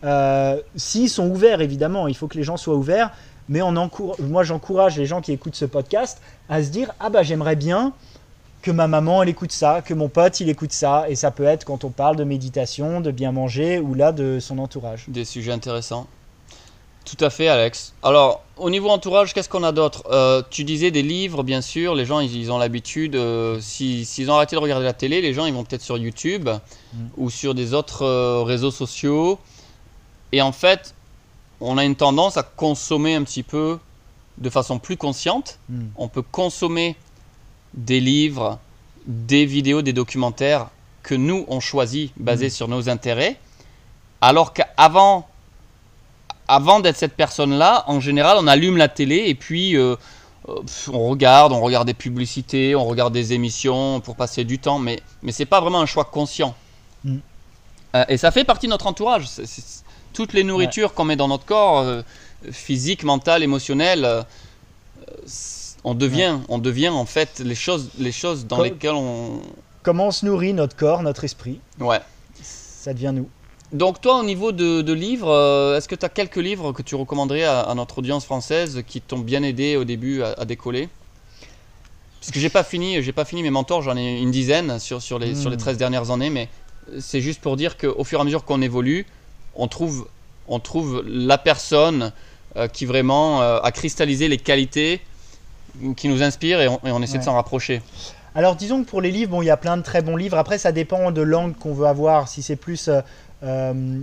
Euh, S'ils sont ouverts, évidemment, il faut que les gens soient ouverts. Mais on encour- moi, j'encourage les gens qui écoutent ce podcast à se dire ah bah j'aimerais bien que ma maman elle écoute ça, que mon pote il écoute ça, et ça peut être quand on parle de méditation, de bien manger ou là de son entourage. Des sujets intéressants. Tout à fait, Alex. Alors, au niveau entourage, qu'est-ce qu'on a d'autre? Euh, Tu disais des livres, bien sûr. Les gens, ils, ils ont l'habitude. euh, si- S'ils ont arrêté de regarder la télé, les gens, ils vont peut-être sur YouTube Mm. ou sur des autres euh, réseaux sociaux. Et en fait, on a une tendance à consommer un petit peu de façon plus consciente. Hmm. On peut consommer des livres, des vidéos, des documentaires que nous, on choisit basés Mm. sur nos intérêts. Alors qu'avant avant d'être cette personne-là, en général, on allume la télé et puis euh, euh, on regarde, on regarde des publicités, on regarde des émissions pour passer du temps, mais, mais c'est pas vraiment un choix conscient. Mm. Euh, et ça fait partie de notre entourage. Toutes les nourritures qu'on met dans notre corps, euh, physique, mental, émotionnel, euh, on devient, on devient en fait les choses, les choses dans lesquelles on. Comment on se nourrit notre corps, notre esprit Ouais. Ça devient nous. Donc toi, au niveau de, de livres, euh, est-ce que tu as quelques livres que tu recommanderais à, à notre audience française qui t'ont bien aidé au début à, à décoller? Parce que j'ai pas fini, j'ai pas fini mes mentors, j'en ai une dizaine sur, sur, les, sur les Mm. 13 dernières années, mais c'est juste pour dire qu'au fur et à mesure qu'on évolue, on trouve, on trouve la personne euh, qui vraiment euh, a cristallisé les qualités qui nous inspirent et on, et on essaie de s'en rapprocher. Alors disons que pour les livres, bon, il y a plein de très bons livres. Après, ça dépend de l'angle qu'on veut avoir. Si c'est plus euh,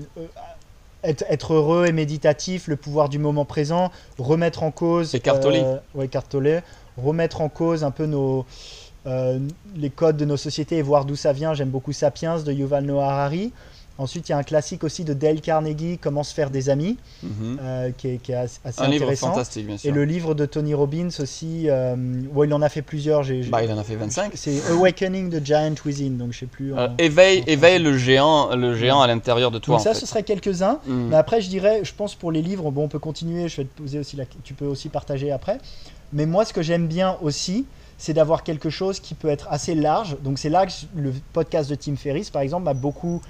être, être heureux et méditatif, le pouvoir du moment présent, remettre en cause. C'est Cartolé. euh, ouais, Cartolé. Remettre en cause un peu nos euh, les codes de nos sociétés et voir d'où ça vient. J'aime beaucoup Sapiens de Yuval Noah Harari. Ensuite, il y a un classique aussi de Dale Carnegie, Comment se faire des amis, Mhm. euh, qui, est, qui est assez Un livre intéressant. fantastique, bien sûr. Et le livre de Tony Robbins aussi, euh, ouais, il en a fait plusieurs. j'ai- j'ai- Bah, il en a fait 25. c'est Awakening the Giant Within, donc je sais plus. en- Euh, éveille, en éveille le géant, le géant à l'intérieur de toi. donc ça, fait. ce serait quelques-uns. Mm. Mais après, je dirais, je pense pour les livres, bon, on peut continuer. Je vais te poser aussi la, tu peux aussi partager après. Mais moi, ce que j'aime bien aussi, c'est d'avoir quelque chose qui peut être assez large. Donc c'est là que le podcast de Tim Ferriss, par exemple, m'a beaucoup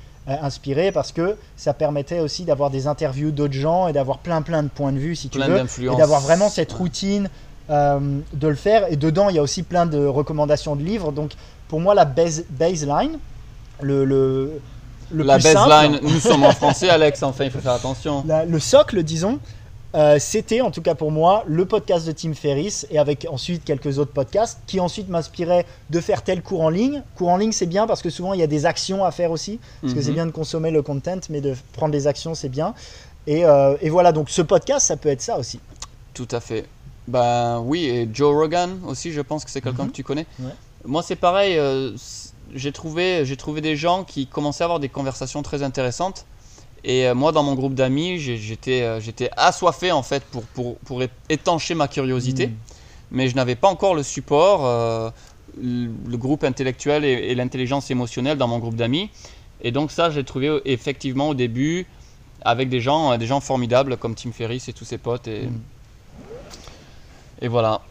inspiré parce que ça permettait aussi d'avoir des interviews d'autres gens et d'avoir plein plein de points de vue, si tu Plein veux, et d'avoir vraiment cette routine euh, de le faire. Et dedans, il y a aussi plein de recommandations de livres. Donc pour moi, la base, baseline, le, le, le La plus simple, baseline, nous sommes en français, Alex, enfin, il faut faire attention. la- le socle, disons, euh, c'était en tout cas pour moi le podcast de Tim Ferriss et avec ensuite quelques autres podcasts qui ensuite m'inspiraient de faire tel cours en ligne. Cours en ligne, c'est bien parce que souvent il y a des actions à faire aussi. Parce que c'est Mhm. bien de consommer le content, mais de prendre des actions, c'est bien. Et, euh, et voilà, donc ce podcast, ça peut être ça aussi. Tout à fait. Ben oui, et Joe Rogan aussi, je pense que c'est quelqu'un Mhm. que tu connais. Ouais. Moi, c'est pareil. euh, j'ai trouvé, j'ai trouvé des gens qui commençaient à avoir des conversations très intéressantes. Et euh, moi, dans mon groupe d'amis, j'étais, euh, j'étais assoiffé en fait pour, pour, pour é- étancher ma curiosité. Mm. mais je n'avais pas encore le support, euh, le groupe intellectuel et, et l'intelligence émotionnelle dans mon groupe d'amis. Et donc ça, j'ai trouvé effectivement au début avec des gens, des gens formidables comme Tim Ferriss et tous ses potes. Et, Mm. et voilà.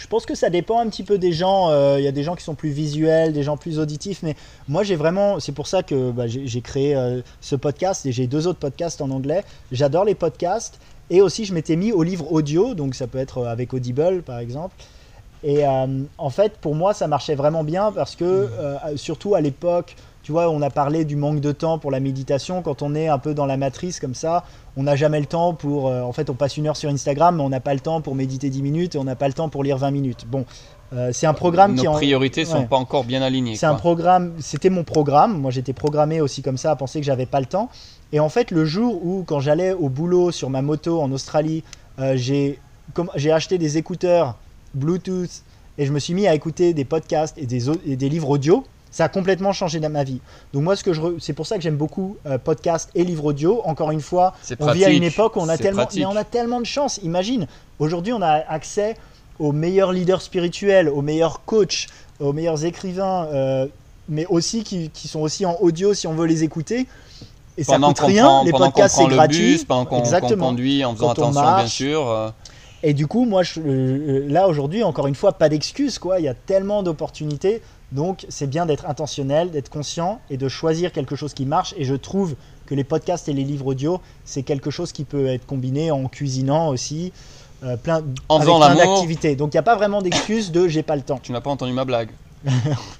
Je pense que ça dépend un petit peu des gens. Euh, Il y a des gens qui sont plus visuels, des gens plus auditifs. Mais moi, j'ai vraiment. C'est pour ça que bah, j'ai créé euh, ce podcast et j'ai deux autres podcasts en anglais. J'adore les podcasts. Et aussi, je m'étais mis au livre audio. Donc, ça peut être euh, avec Audible, par exemple. Et euh, en fait, pour moi, ça marchait vraiment bien parce que, euh, surtout à l'époque, tu vois, on a parlé du manque de temps pour la méditation. Quand on est un peu dans la matrice comme ça, on n'a jamais le temps pour. euh, en fait, on passe une heure sur Instagram, mais on n'a pas le temps pour méditer 10 minutes et on n'a pas le temps pour lire 20 minutes. Bon, euh, c'est un programme Nos qui en. priorités sont ouais. pas encore bien alignées. C'est un programme, c'était mon programme. Moi, j'étais programmé aussi comme ça à penser que j'avais pas le temps. Et en fait, le jour où, quand j'allais au boulot sur ma moto en Australie, euh, j'ai comme- acheté des écouteurs Bluetooth et je me suis mis à écouter des podcasts et des, et des livres audio. Ça a complètement changé dans ma vie. Donc moi, ce que je, re- c'est pour ça que j'aime beaucoup euh, podcasts et livres audio. Encore une fois, on vit à une époque où on a tellement, pratique. mais on a tellement de chance. Imagine, aujourd'hui, on a accès aux meilleurs leaders spirituels, aux meilleurs coachs, aux meilleurs écrivains, euh, mais aussi qui, qui sont aussi en audio si on veut les écouter. Et ça pendant coûte qu'on rien. prend- les podcasts c'est le gratuit. bus, pendant qu'on Exactement. conduit en faisant Quand on attention, bien marche. sûr. euh, Et du coup, moi, je- euh, là aujourd'hui, encore une fois, pas d'excuses, quoi. Il y a tellement d'opportunités. Donc, c'est bien d'être intentionnel, d'être conscient et de choisir quelque chose qui marche. Et je trouve que les podcasts et les livres audio, c'est quelque chose qui peut être combiné en cuisinant aussi, euh, plein, En avec plein d'activités. Donc, il n'y a pas vraiment d'excuse de j'ai pas le temps. Tu n'as pas entendu ma blague.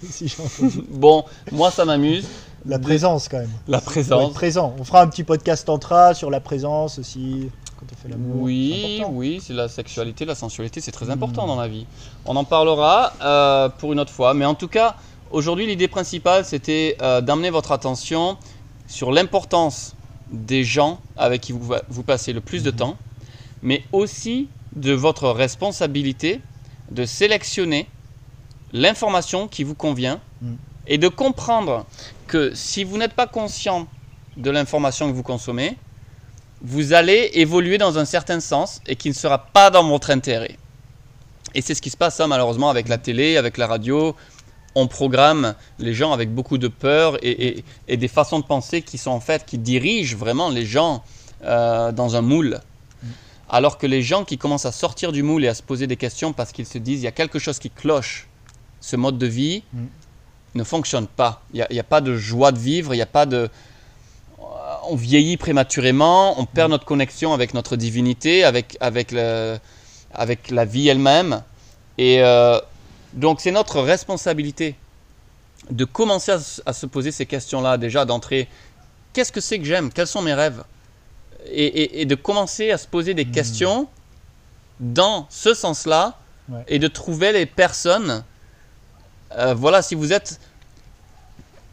Si. Bon, moi ça m'amuse. la présence, quand même. La présence. présent. On fera un petit podcast tantra sur la présence aussi. Quand l'amour. Oui, oui, c'est la sexualité, la sensualité, c'est très important dans la vie. On en parlera euh, pour une autre fois. Mais en tout cas, aujourd'hui, l'idée principale, c'était euh, d'amener votre attention sur l'importance des gens avec qui vous, passez le plus de temps, mais aussi de votre responsabilité de sélectionner l'information qui vous convient Mm. et de comprendre que si vous n'êtes pas conscient de l'information que vous consommez, vous allez évoluer dans un certain sens et qui ne sera pas dans votre intérêt. Et c'est ce qui se passe hein, malheureusement avec la télé, avec la radio. On programme les gens avec beaucoup de peur et, et- et des façons de penser qui sont en fait, qui dirigent vraiment les gens euh, dans un moule. Alors que les gens qui commencent à sortir du moule et à se poser des questions parce qu'ils se disent il y a quelque chose qui cloche, ce mode de vie Mm. ne fonctionne pas. Il n'y a, a pas de joie de vivre, il n'y a pas de on vieillit prématurément, on perd notre connexion avec notre divinité, avec, avec, le- avec la vie elle-même. Et euh, donc c'est notre responsabilité de commencer à, se poser ces questions-là déjà d'entrée. Qu'est-ce que c'est que j'aime? Quels sont mes rêves? Et, et- et de commencer à se poser des Mhm. questions dans ce sens-là Ouais. et de trouver les personnes. euh, voilà, si vous êtes,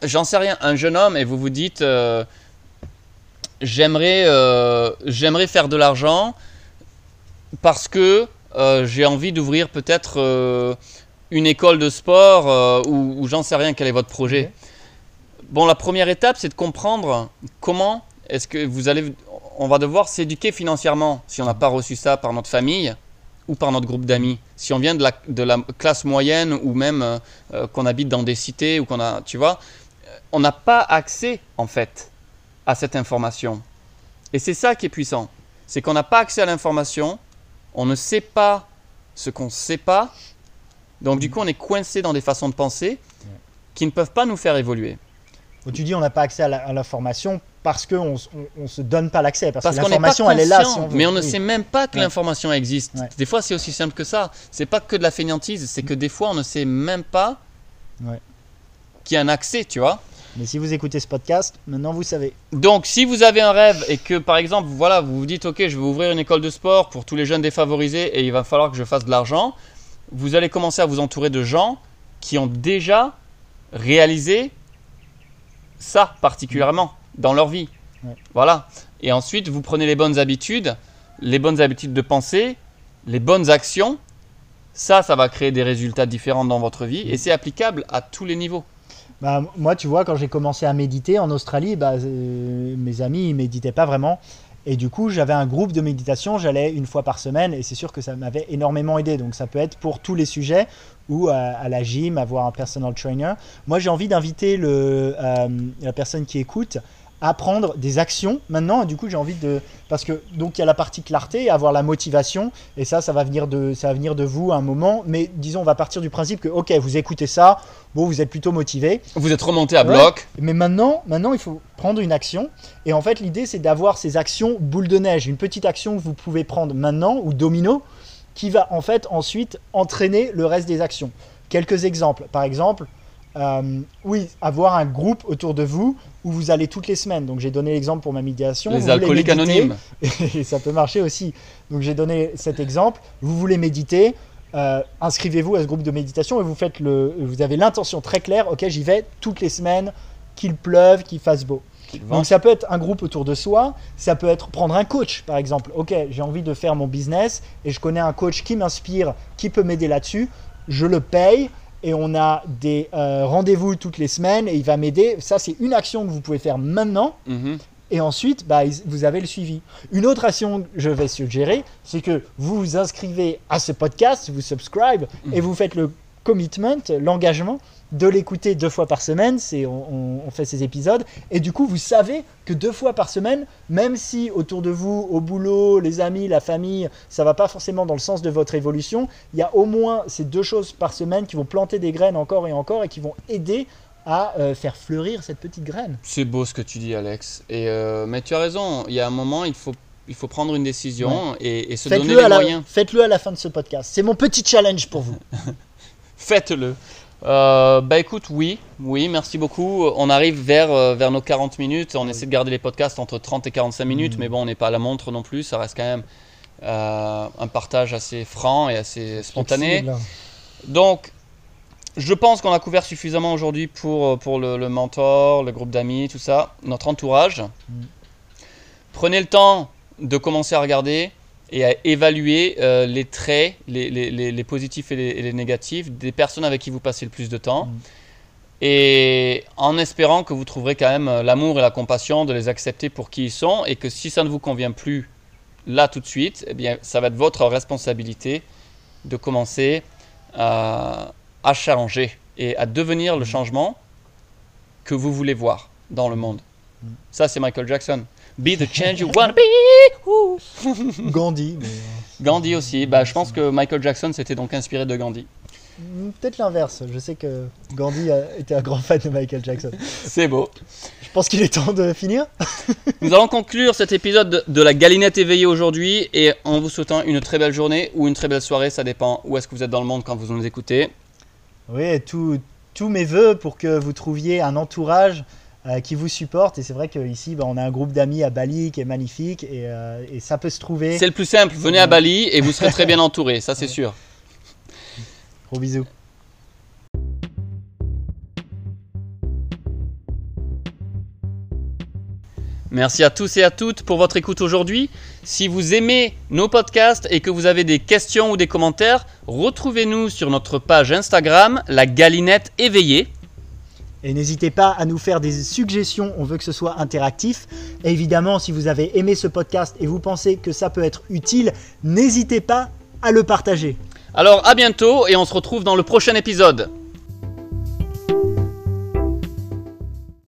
j'en sais rien, un jeune homme et vous vous dites, euh, j'aimerais, euh, j'aimerais faire de l'argent parce que euh, j'ai envie d'ouvrir peut-être euh, une école de sport ou, ou j'en sais rien quel est votre projet. Bon, la première étape, c'est de comprendre comment est-ce que vous allez, on va devoir s'éduquer financièrement si on n'a pas reçu ça par notre famille ou par notre groupe d'amis. Si on vient de la, de la classe moyenne ou même qu'on habite dans des cités ou qu'on a, tu vois, on n'a pas accès en fait à cette information. Et c'est ça qui est puissant. C'est qu'on n'a pas accès à l'information, on ne sait pas ce qu'on ne sait pas, donc du coup on est coincé dans des façons de penser qui ne peuvent pas nous faire évoluer. Tu dis on n'a pas accès à l'information parce qu'on on, on se donne pas l'accès. Parce, Parce que qu'on n'est pas l'information, elle est là. si on mais on ne Oui. sait même pas que Ouais. l'information existe. Ouais. Des fois, c'est aussi simple que ça. C'est pas que de la fainéantise, c'est que des fois, on ne sait même pas Ouais. qu'il y a un accès, tu vois. Mais si vous écoutez ce podcast, maintenant vous savez. Donc, si vous avez un rêve et que, par exemple, voilà, vous vous dites, ok, je vais ouvrir une école de sport pour tous les jeunes défavorisés et il va falloir que je fasse de l'argent, vous allez commencer à vous entourer de gens qui ont déjà réalisé ça particulièrement dans leur vie. Ouais. Voilà. Et ensuite, vous prenez les bonnes habitudes, les bonnes habitudes de pensée, les bonnes actions. Ça, ça va créer des résultats différents dans votre vie et c'est applicable à tous les niveaux. Bah, moi, tu vois, quand j'ai commencé à méditer en Australie, bah, euh, mes amis, ils méditaient pas vraiment. Et du coup, j'avais un groupe de méditation, j'allais une fois par semaine, et c'est sûr que ça m'avait énormément aidé. Donc, ça peut être pour tous les sujets, ou à, à la gym, avoir un personal trainer. Moi, j'ai envie d'inviter euh, la personne qui écoute à prendre des actions maintenant. Et du coup, j'ai envie de. Parce que, donc, il y a la partie clarté, avoir la motivation, et ça, ça va venir de, ça va venir de vous à un moment. Mais disons, on va partir du principe que, ok, vous écoutez ça, bon, vous êtes plutôt motivé. Vous êtes remonté à Ouais. bloc. Mais maintenant, maintenant, il faut prendre une action. Et en fait, l'idée, c'est d'avoir ces actions boule de neige. Une petite action que vous pouvez prendre maintenant, ou domino, qui va en fait ensuite entraîner le reste des actions. Quelques exemples. Par exemple, euh, oui, avoir un groupe autour de vous où vous allez toutes les semaines. Donc j'ai donné l'exemple pour ma médiation. Vous Les voulez alcooliques anonymes. et ça peut marcher aussi. Donc j'ai donné cet exemple. Vous voulez méditer, euh, inscrivez-vous à ce groupe de méditation et vous faites le, vous avez l'intention très claire. Ok, j'y vais toutes les semaines, qu'il pleuve, qu'il fasse beau. Donc ça peut être un groupe autour de soi, ça peut être prendre un coach par exemple. Ok, j'ai envie de faire mon business et je connais un coach qui m'inspire, qui peut m'aider là-dessus. Je le paye et on a des euh, rendez-vous toutes les semaines et il va m'aider. Ça c'est une action que vous pouvez faire maintenant Mhm. et ensuite, bah, vous avez le suivi. Une autre action que je vais suggérer, c'est que vous vous inscrivez à ce podcast, vous subscribe et vous faites le commitment, l'engagement de l'écouter deux fois par semaine. C'est on, on- on fait ces épisodes et du coup, vous savez que deux fois par semaine, même si autour de vous, au boulot, les amis, la famille, ça va pas forcément dans le sens de votre évolution, il y a au moins ces deux choses par semaine qui vont planter des graines encore et encore et qui vont aider à euh, faire fleurir cette petite graine. C'est beau ce que tu dis, Alex. Et euh, mais tu as raison. Il y a un moment, il faut, il faut prendre une décision et, et se donner les la, moyens. faites-le à la fin de ce podcast. C'est mon petit challenge pour vous. Faites-le. Euh, bah écoute, oui, oui, merci beaucoup. On arrive vers, euh, vers nos 40 minutes. On essaie de garder les podcasts entre 30 et 45 minutes, Mhm. mais bon, on n'est pas à la montre non plus. Ça reste quand même euh, un partage assez franc et assez spontané. Donc, je pense qu'on a couvert suffisamment aujourd'hui pour, pour le, le mentor, le groupe d'amis, tout ça, notre entourage. Mm. Prenez le temps de commencer à regarder et à évaluer euh, les traits, les, les- les- les positifs et les, et les négatifs des personnes avec qui vous passez le plus de temps. Mm. Et en espérant que vous trouverez quand même euh, l'amour et la compassion de les accepter pour qui ils sont et que si ça ne vous convient plus là tout de suite, eh bien, ça va être votre responsabilité de commencer à, à changer et à devenir le changement que vous voulez voir dans le monde. Mm. Ça, c'est Michael Jackson. Be the change you want to be. Gandhi, mais Gandhi aussi. Bah, je pense que Michael Jackson s'était donc inspiré de Gandhi. mm, peut-être l'inverse. Je sais que Gandhi a- était un grand fan de Michael Jackson. C'est beau. Je pense qu'il est temps de finir. Nous allons conclure cet épisode de- la galinette éveillée aujourd'hui et en vous souhaitant une très belle journée ou une très belle soirée, ça dépend où est-ce que vous êtes dans le monde quand vous nous écoutez. Oui, tous mes voeux pour que vous trouviez un entourage euh, qui vous supporte. Et c'est vrai qu'ici, bah, on a un groupe d'amis à Bali qui est magnifique et, euh, et ça peut se trouver. C'est le plus simple, venez à Bali et vous serez très bien entouré, ça c'est sûr. Gros bisous. Merci à tous et à toutes pour votre écoute aujourd'hui. Si vous aimez nos podcasts et que vous avez des questions ou des commentaires, retrouvez-nous sur notre page Instagram, la galinette éveillée. Et n'hésitez pas à nous faire des suggestions, on veut que ce soit interactif. Évidemment, si vous avez aimé ce podcast et vous pensez que ça peut être utile, n'hésitez pas à le partager. Alors à bientôt et on se retrouve dans le prochain épisode.